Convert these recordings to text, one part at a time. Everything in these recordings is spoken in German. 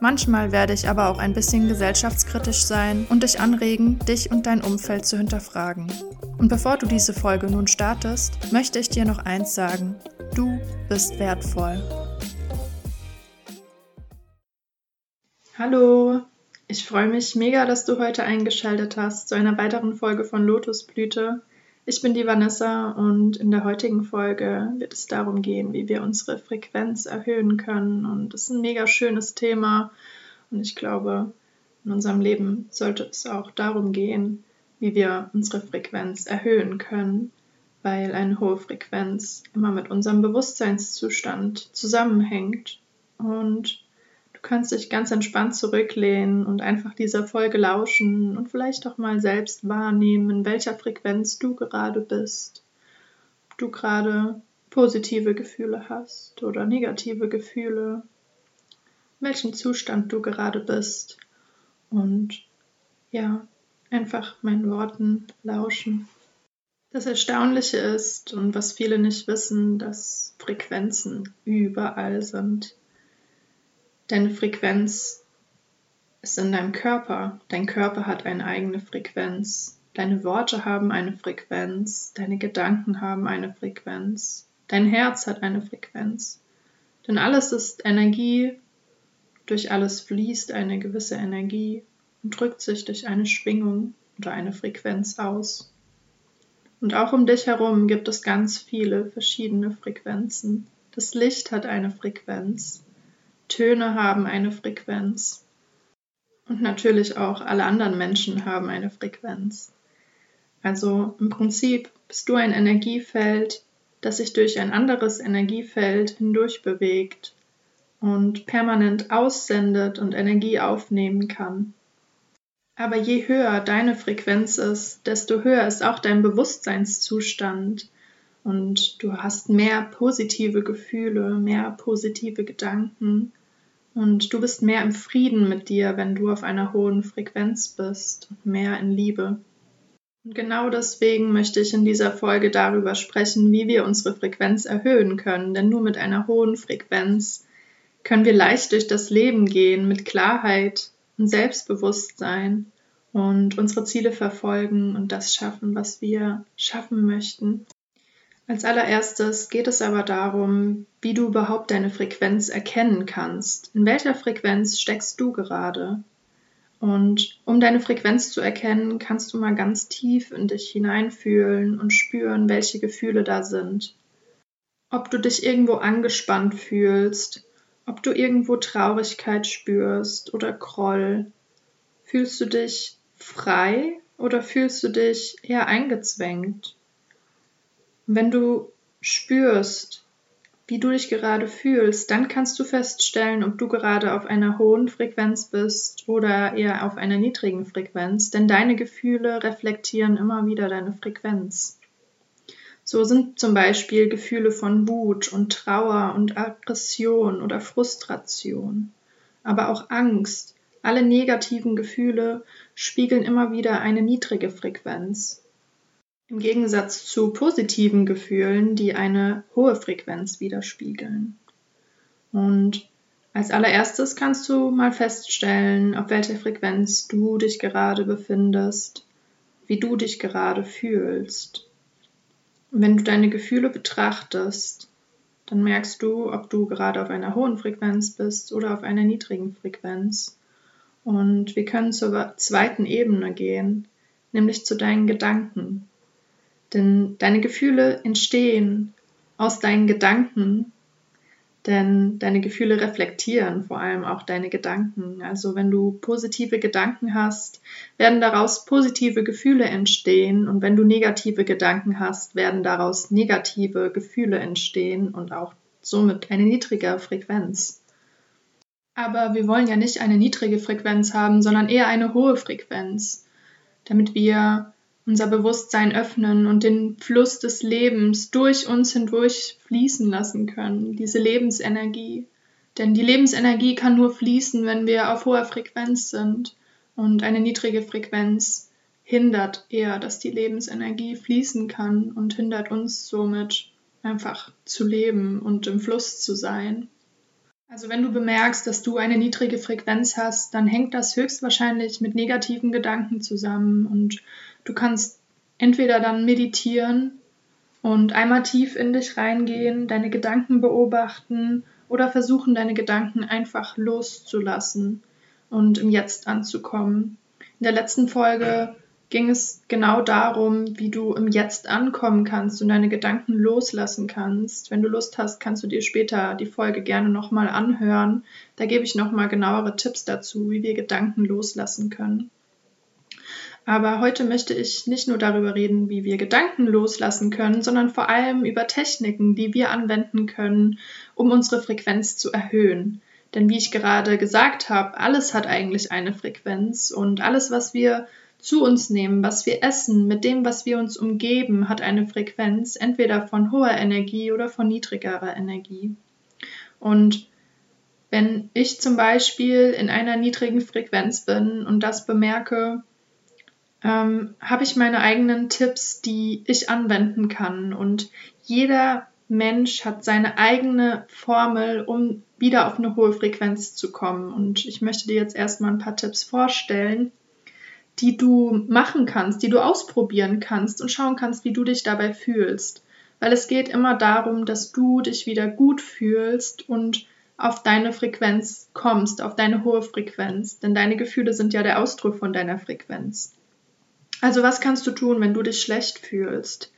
Manchmal werde ich aber auch ein bisschen gesellschaftskritisch sein und dich anregen, dich und dein Umfeld zu hinterfragen. Und bevor du diese Folge nun startest, möchte ich dir noch eins sagen. Du bist wertvoll. Hallo, ich freue mich mega, dass du heute eingeschaltet hast zu einer weiteren Folge von Lotusblüte. Ich bin die Vanessa und in der heutigen Folge wird es darum gehen, wie wir unsere Frequenz erhöhen können. Und das ist ein mega schönes Thema und ich glaube, in unserem Leben sollte es auch darum gehen, wie wir unsere Frequenz erhöhen können, weil eine hohe Frequenz immer mit unserem Bewusstseinszustand zusammenhängt und kannst dich ganz entspannt zurücklehnen und einfach dieser Folge lauschen und vielleicht auch mal selbst wahrnehmen, in welcher Frequenz du gerade bist. Ob du gerade positive Gefühle hast oder negative Gefühle, in welchem Zustand du gerade bist. Und ja, einfach meinen Worten lauschen. Das Erstaunliche ist und was viele nicht wissen, dass Frequenzen überall sind. Deine Frequenz ist in deinem Körper. Dein Körper hat eine eigene Frequenz. Deine Worte haben eine Frequenz. Deine Gedanken haben eine Frequenz. Dein Herz hat eine Frequenz. Denn alles ist Energie. Durch alles fließt eine gewisse Energie und drückt sich durch eine Schwingung oder eine Frequenz aus. Und auch um dich herum gibt es ganz viele verschiedene Frequenzen. Das Licht hat eine Frequenz. Töne haben eine Frequenz. Und natürlich auch alle anderen Menschen haben eine Frequenz. Also im Prinzip bist du ein Energiefeld, das sich durch ein anderes Energiefeld hindurch bewegt und permanent aussendet und Energie aufnehmen kann. Aber je höher deine Frequenz ist, desto höher ist auch dein Bewusstseinszustand und du hast mehr positive Gefühle, mehr positive Gedanken und du bist mehr im Frieden mit dir, wenn du auf einer hohen Frequenz bist, mehr in Liebe. Und genau deswegen möchte ich in dieser Folge darüber sprechen, wie wir unsere Frequenz erhöhen können, denn nur mit einer hohen Frequenz können wir leicht durch das Leben gehen mit Klarheit und Selbstbewusstsein und unsere Ziele verfolgen und das schaffen, was wir schaffen möchten. Als allererstes geht es aber darum, wie du überhaupt deine Frequenz erkennen kannst. In welcher Frequenz steckst du gerade? Und um deine Frequenz zu erkennen, kannst du mal ganz tief in dich hineinfühlen und spüren, welche Gefühle da sind. Ob du dich irgendwo angespannt fühlst, ob du irgendwo Traurigkeit spürst oder Groll. Fühlst du dich frei oder fühlst du dich eher eingezwängt? Wenn du spürst, wie du dich gerade fühlst, dann kannst du feststellen, ob du gerade auf einer hohen Frequenz bist oder eher auf einer niedrigen Frequenz, denn deine Gefühle reflektieren immer wieder deine Frequenz. So sind zum Beispiel Gefühle von Wut und Trauer und Aggression oder Frustration, aber auch Angst. Alle negativen Gefühle spiegeln immer wieder eine niedrige Frequenz. Im Gegensatz zu positiven Gefühlen, die eine hohe Frequenz widerspiegeln. Und als allererstes kannst du mal feststellen, auf welcher Frequenz du dich gerade befindest, wie du dich gerade fühlst. Wenn du deine Gefühle betrachtest, dann merkst du, ob du gerade auf einer hohen Frequenz bist oder auf einer niedrigen Frequenz. Und wir können zur zweiten Ebene gehen, nämlich zu deinen Gedanken. Denn deine Gefühle entstehen aus deinen Gedanken, denn deine Gefühle reflektieren vor allem auch deine Gedanken. Also wenn du positive Gedanken hast, werden daraus positive Gefühle entstehen und wenn du negative Gedanken hast, werden daraus negative Gefühle entstehen und auch somit eine niedrige Frequenz. Aber wir wollen ja nicht eine niedrige Frequenz haben, sondern eher eine hohe Frequenz, damit wir unser Bewusstsein öffnen und den Fluss des Lebens durch uns hindurch fließen lassen können, diese Lebensenergie. Denn die Lebensenergie kann nur fließen, wenn wir auf hoher Frequenz sind. Und eine niedrige Frequenz hindert eher, dass die Lebensenergie fließen kann und hindert uns somit einfach zu leben und im Fluss zu sein. Also wenn du bemerkst, dass du eine niedrige Frequenz hast, dann hängt das höchstwahrscheinlich mit negativen Gedanken zusammen und du kannst entweder dann meditieren und einmal tief in dich reingehen, deine Gedanken beobachten oder versuchen, deine Gedanken einfach loszulassen und im Jetzt anzukommen. In der letzten Folge ging es genau darum, wie du im Jetzt ankommen kannst und deine Gedanken loslassen kannst. Wenn du Lust hast, kannst du dir später die Folge gerne nochmal anhören. Da gebe ich nochmal genauere Tipps dazu, wie wir Gedanken loslassen können. Aber heute möchte ich nicht nur darüber reden, wie wir Gedanken loslassen können, sondern vor allem über Techniken, die wir anwenden können, um unsere Frequenz zu erhöhen. Denn wie ich gerade gesagt habe, alles hat eigentlich eine Frequenz und alles, was wir zu uns nehmen, was wir essen, mit dem, was wir uns umgeben, hat eine Frequenz, entweder von hoher Energie oder von niedrigerer Energie. Und wenn ich zum Beispiel in einer niedrigen Frequenz bin und das bemerke, ähm, habe ich meine eigenen Tipps, die ich anwenden kann. Und jeder Mensch hat seine eigene Formel, um wieder auf eine hohe Frequenz zu kommen. Und ich möchte dir jetzt erstmal ein paar Tipps vorstellen, die du machen kannst, die du ausprobieren kannst und schauen kannst, wie du dich dabei fühlst. Weil es geht immer darum, dass du dich wieder gut fühlst und auf deine Frequenz kommst, auf deine hohe Frequenz. Denn deine Gefühle sind ja der Ausdruck von deiner Frequenz. Also was kannst du tun, wenn du dich schlecht fühlst?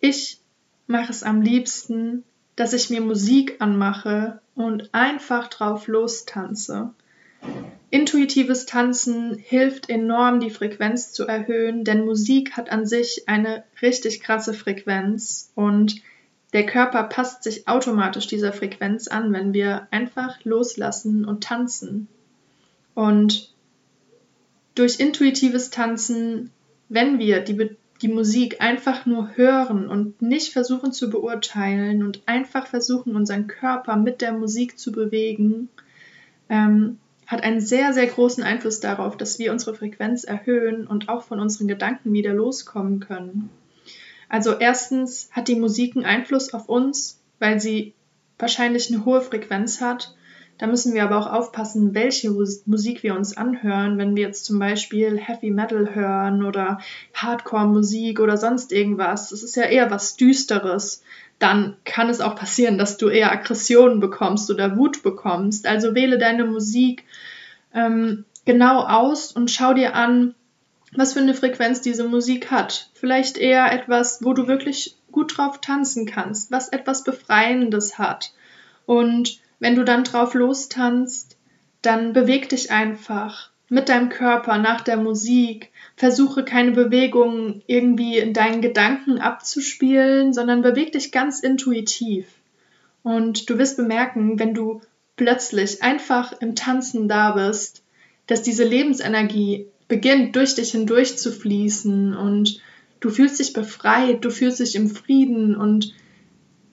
Ich mache es am liebsten, dass ich mir Musik anmache und einfach drauf lostanze. Intuitives Tanzen hilft enorm, die Frequenz zu erhöhen, denn Musik hat an sich eine richtig krasse Frequenz und der Körper passt sich automatisch dieser Frequenz an, wenn wir einfach loslassen und tanzen. Und durch intuitives Tanzen, wenn wir die, die Musik einfach nur hören und nicht versuchen zu beurteilen und einfach versuchen, unseren Körper mit der Musik zu bewegen, ähm, hat einen sehr, sehr großen Einfluss darauf, dass wir unsere Frequenz erhöhen und auch von unseren Gedanken wieder loskommen können. Also erstens hat die Musik einen Einfluss auf uns, weil sie wahrscheinlich eine hohe Frequenz hat. Da müssen wir aber auch aufpassen, welche Musik wir uns anhören. Wenn wir jetzt zum Beispiel Heavy Metal hören oder Hardcore-Musik oder sonst irgendwas, das ist ja eher was Düsteres dann kann es auch passieren, dass du eher Aggressionen bekommst oder Wut bekommst. Also wähle deine Musik ähm, genau aus und schau dir an, was für eine Frequenz diese Musik hat. Vielleicht eher etwas, wo du wirklich gut drauf tanzen kannst, was etwas Befreiendes hat. Und wenn du dann drauf lostanzt, dann beweg dich einfach mit deinem Körper nach der Musik. Versuche keine Bewegungen irgendwie in deinen Gedanken abzuspielen, sondern beweg dich ganz intuitiv. Und du wirst bemerken, wenn du plötzlich einfach im Tanzen da bist, dass diese Lebensenergie beginnt durch dich hindurch zu fließen und du fühlst dich befreit, du fühlst dich im Frieden und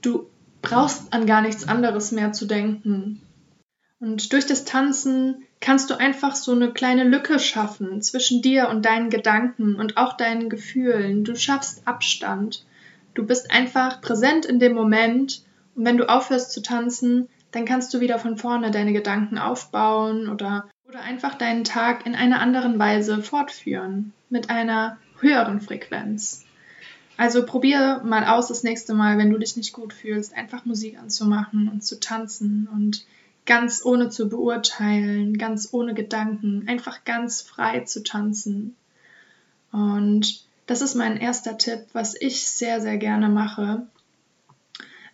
du brauchst an gar nichts anderes mehr zu denken. Und durch das Tanzen kannst du einfach so eine kleine Lücke schaffen zwischen dir und deinen Gedanken und auch deinen Gefühlen. Du schaffst Abstand. Du bist einfach präsent in dem Moment und wenn du aufhörst zu tanzen, dann kannst du wieder von vorne deine Gedanken aufbauen oder, oder einfach deinen Tag in einer anderen Weise fortführen, mit einer höheren Frequenz. Also probier mal aus das nächste Mal, wenn du dich nicht gut fühlst, einfach Musik anzumachen und zu tanzen und ganz ohne zu beurteilen, ganz ohne Gedanken, einfach ganz frei zu tanzen. Und das ist mein erster Tipp, was ich sehr, sehr gerne mache.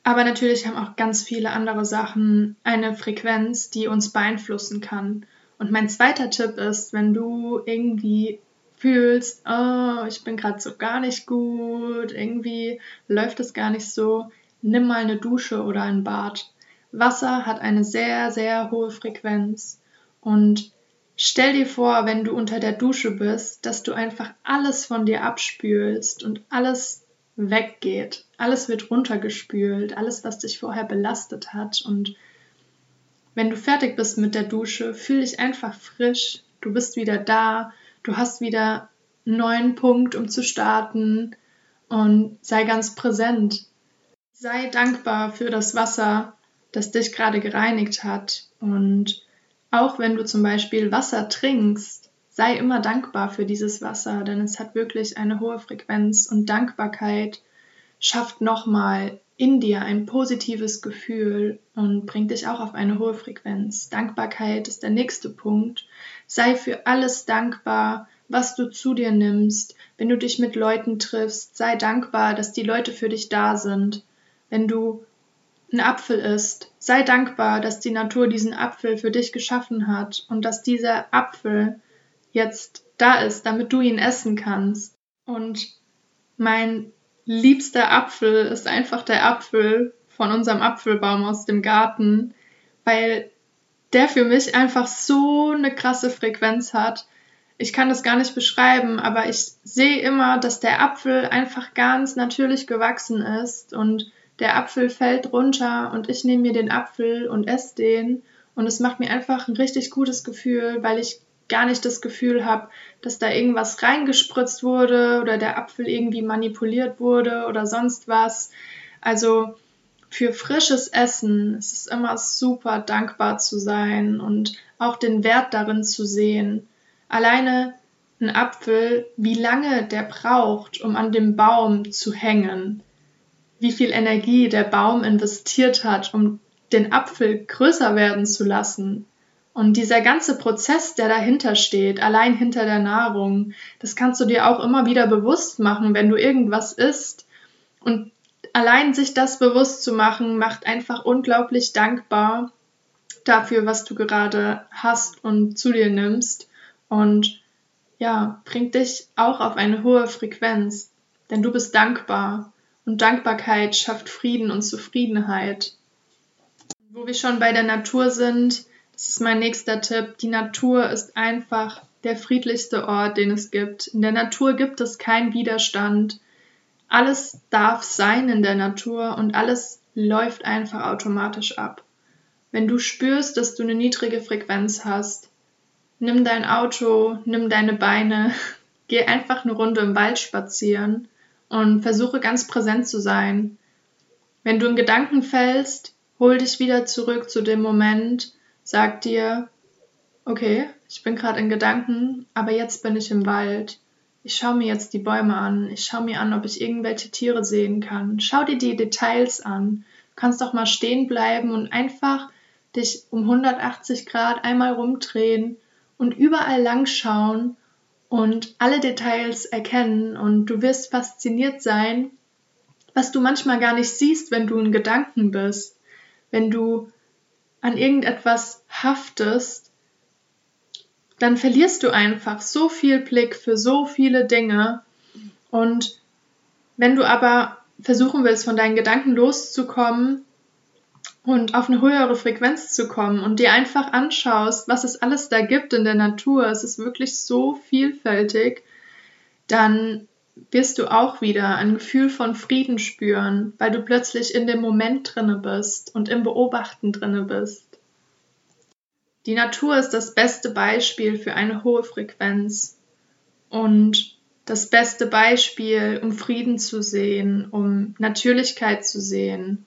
Aber natürlich haben auch ganz viele andere Sachen eine Frequenz, die uns beeinflussen kann. Und mein zweiter Tipp ist, wenn du irgendwie fühlst, oh, ich bin gerade so gar nicht gut, irgendwie läuft es gar nicht so, nimm mal eine Dusche oder ein Bad Wasser hat eine sehr, sehr hohe Frequenz. Und stell dir vor, wenn du unter der Dusche bist, dass du einfach alles von dir abspülst und alles weggeht. Alles wird runtergespült, alles, was dich vorher belastet hat. Und wenn du fertig bist mit der Dusche, fühl dich einfach frisch. Du bist wieder da. Du hast wieder einen neuen Punkt, um zu starten. Und sei ganz präsent. Sei dankbar für das Wasser, das dich gerade gereinigt hat. Und auch wenn du zum Beispiel Wasser trinkst, sei immer dankbar für dieses Wasser, denn es hat wirklich eine hohe Frequenz und Dankbarkeit schafft nochmal in dir ein positives Gefühl und bringt dich auch auf eine hohe Frequenz. Dankbarkeit ist der nächste Punkt. Sei für alles dankbar, was du zu dir nimmst. Wenn du dich mit Leuten triffst, sei dankbar, dass die Leute für dich da sind. Wenn du einen Apfel isst, sei dankbar, dass die Natur diesen Apfel für dich geschaffen hat und dass dieser Apfel jetzt da ist, damit du ihn essen kannst. Und mein liebster Apfel ist einfach der Apfel von unserem Apfelbaum aus dem Garten, weil der für mich einfach so eine krasse Frequenz hat. Ich kann das gar nicht beschreiben, aber ich sehe immer, dass der Apfel einfach ganz natürlich gewachsen ist und der Apfel fällt runter und ich nehme mir den Apfel und esse den und es macht mir einfach ein richtig gutes Gefühl, weil ich gar nicht das Gefühl habe, dass da irgendwas reingespritzt wurde oder der Apfel irgendwie manipuliert wurde oder sonst was. Also für frisches Essen ist es immer super dankbar zu sein und auch den Wert darin zu sehen. Alleine ein Apfel, wie lange der braucht, um an dem Baum zu hängen, wie viel Energie der Baum investiert hat, um den Apfel größer werden zu lassen, und dieser ganze Prozess, der dahinter steht, allein hinter der Nahrung, das kannst du dir auch immer wieder bewusst machen, wenn du irgendwas isst. Und allein sich das bewusst zu machen, macht einfach unglaublich dankbar dafür, was du gerade hast und zu dir nimmst. Und ja, bringt dich auch auf eine hohe Frequenz, denn du bist dankbar. Und Dankbarkeit schafft Frieden und Zufriedenheit. Wo wir schon bei der Natur sind, das ist mein nächster Tipp. Die Natur ist einfach der friedlichste Ort, den es gibt. In der Natur gibt es keinen Widerstand. Alles darf sein in der Natur und alles läuft einfach automatisch ab. Wenn du spürst, dass du eine niedrige Frequenz hast, nimm dein Auto, nimm deine Beine, geh einfach eine Runde im Wald spazieren und versuche ganz präsent zu sein. Wenn du in Gedanken fällst, hol dich wieder zurück zu dem Moment sagt dir, okay, ich bin gerade in Gedanken, aber jetzt bin ich im Wald. Ich schaue mir jetzt die Bäume an. Ich schaue mir an, ob ich irgendwelche Tiere sehen kann. Schau dir die Details an. Du kannst doch mal stehen bleiben und einfach dich um 180 Grad einmal rumdrehen und überall lang schauen und alle Details erkennen und du wirst fasziniert sein, was du manchmal gar nicht siehst, wenn du in Gedanken bist. Wenn du an irgendetwas haftest, dann verlierst du einfach so viel Blick für so viele Dinge. Und wenn du aber versuchen willst, von deinen Gedanken loszukommen und auf eine höhere Frequenz zu kommen und dir einfach anschaust, was es alles da gibt in der Natur, es ist wirklich so vielfältig, dann wirst du auch wieder ein Gefühl von Frieden spüren, weil du plötzlich in dem Moment drinne bist und im Beobachten drinne bist. Die Natur ist das beste Beispiel für eine hohe Frequenz und das beste Beispiel, um Frieden zu sehen, um Natürlichkeit zu sehen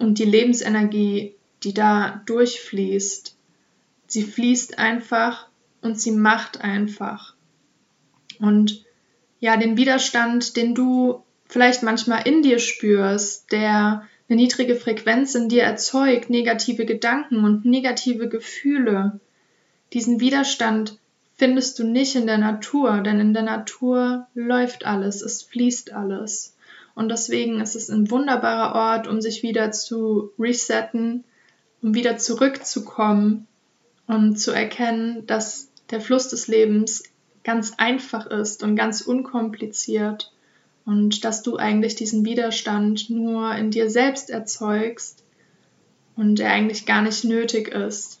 und die Lebensenergie, die da durchfließt. Sie fließt einfach und sie macht einfach. Und ja, den Widerstand, den du vielleicht manchmal in dir spürst, der eine niedrige Frequenz in dir erzeugt, negative Gedanken und negative Gefühle. Diesen Widerstand findest du nicht in der Natur, denn in der Natur läuft alles, es fließt alles. Und deswegen ist es ein wunderbarer Ort, um sich wieder zu resetten, um wieder zurückzukommen und zu erkennen, dass der Fluss des Lebens ganz einfach ist und ganz unkompliziert und dass du eigentlich diesen Widerstand nur in dir selbst erzeugst und der eigentlich gar nicht nötig ist.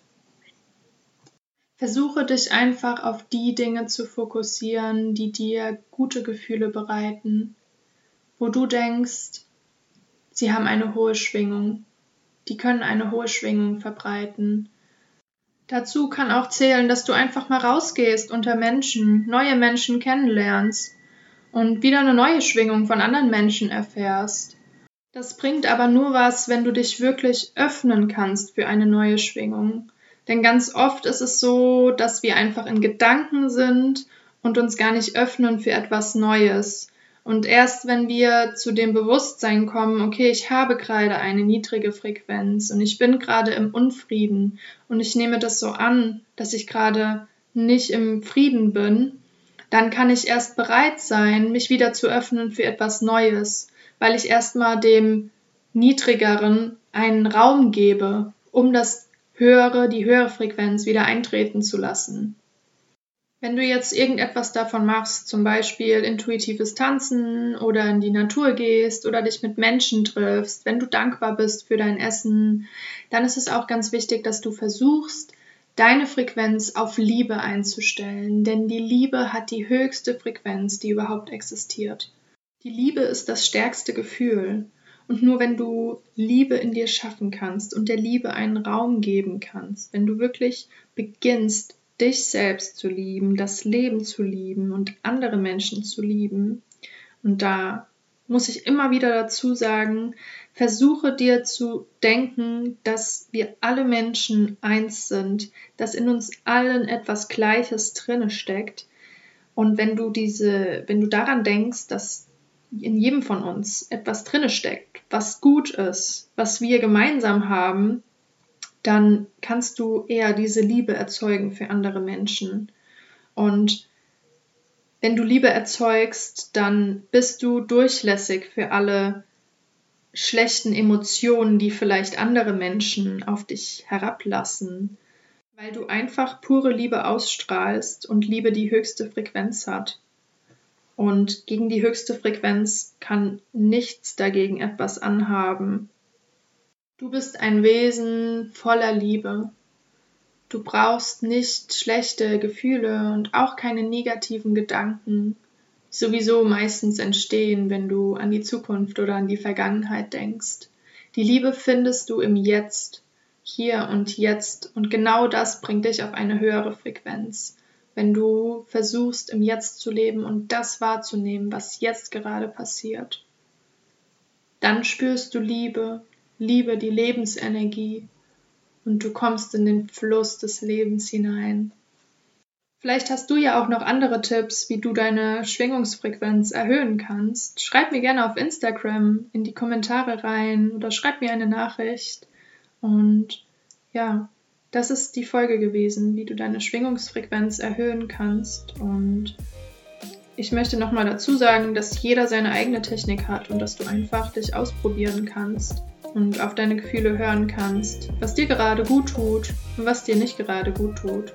Versuche dich einfach auf die Dinge zu fokussieren, die dir gute Gefühle bereiten, wo du denkst, sie haben eine hohe Schwingung, die können eine hohe Schwingung verbreiten. Dazu kann auch zählen, dass du einfach mal rausgehst unter Menschen, neue Menschen kennenlernst und wieder eine neue Schwingung von anderen Menschen erfährst. Das bringt aber nur was, wenn du dich wirklich öffnen kannst für eine neue Schwingung. Denn ganz oft ist es so, dass wir einfach in Gedanken sind und uns gar nicht öffnen für etwas Neues. Und erst wenn wir zu dem Bewusstsein kommen, okay, ich habe gerade eine niedrige Frequenz und ich bin gerade im Unfrieden und ich nehme das so an, dass ich gerade nicht im Frieden bin, dann kann ich erst bereit sein, mich wieder zu öffnen für etwas Neues, weil ich erstmal dem Niedrigeren einen Raum gebe, um das Höhere, die höhere Frequenz wieder eintreten zu lassen. Wenn du jetzt irgendetwas davon machst, zum Beispiel intuitives Tanzen oder in die Natur gehst oder dich mit Menschen triffst, wenn du dankbar bist für dein Essen, dann ist es auch ganz wichtig, dass du versuchst, deine Frequenz auf Liebe einzustellen, denn die Liebe hat die höchste Frequenz, die überhaupt existiert. Die Liebe ist das stärkste Gefühl. Und nur wenn du Liebe in dir schaffen kannst und der Liebe einen Raum geben kannst, wenn du wirklich beginnst, dich selbst zu lieben, das Leben zu lieben und andere Menschen zu lieben, und da muss ich immer wieder dazu sagen, versuche dir zu denken, dass wir alle Menschen eins sind, dass in uns allen etwas Gleiches drinne steckt. Und wenn du diese, wenn du daran denkst, dass in jedem von uns etwas drinne steckt, was gut ist, was wir gemeinsam haben, dann kannst du eher diese Liebe erzeugen für andere Menschen. Und wenn du Liebe erzeugst, dann bist du durchlässig für alle schlechten Emotionen, die vielleicht andere Menschen auf dich herablassen, weil du einfach pure Liebe ausstrahlst und Liebe die höchste Frequenz hat. Und gegen die höchste Frequenz kann nichts dagegen etwas anhaben. Du bist ein Wesen voller Liebe. Du brauchst nicht schlechte Gefühle und auch keine negativen Gedanken, die sowieso meistens entstehen, wenn du an die Zukunft oder an die Vergangenheit denkst. Die Liebe findest du im Jetzt, hier und jetzt, und genau das bringt dich auf eine höhere Frequenz wenn du versuchst, im Jetzt zu leben und das wahrzunehmen, was jetzt gerade passiert. Dann spürst du Liebe, Liebe, die Lebensenergie und du kommst in den Fluss des Lebens hinein. Vielleicht hast du ja auch noch andere Tipps, wie du deine Schwingungsfrequenz erhöhen kannst. Schreib mir gerne auf Instagram in die Kommentare rein oder schreib mir eine Nachricht. Und ja, das ist die Folge gewesen, wie du deine Schwingungsfrequenz erhöhen kannst. Und ich möchte nochmal dazu sagen, dass jeder seine eigene Technik hat und dass du einfach dich ausprobieren kannst und auf deine Gefühle hören kannst, was dir gerade gut tut und was dir nicht gerade gut tut.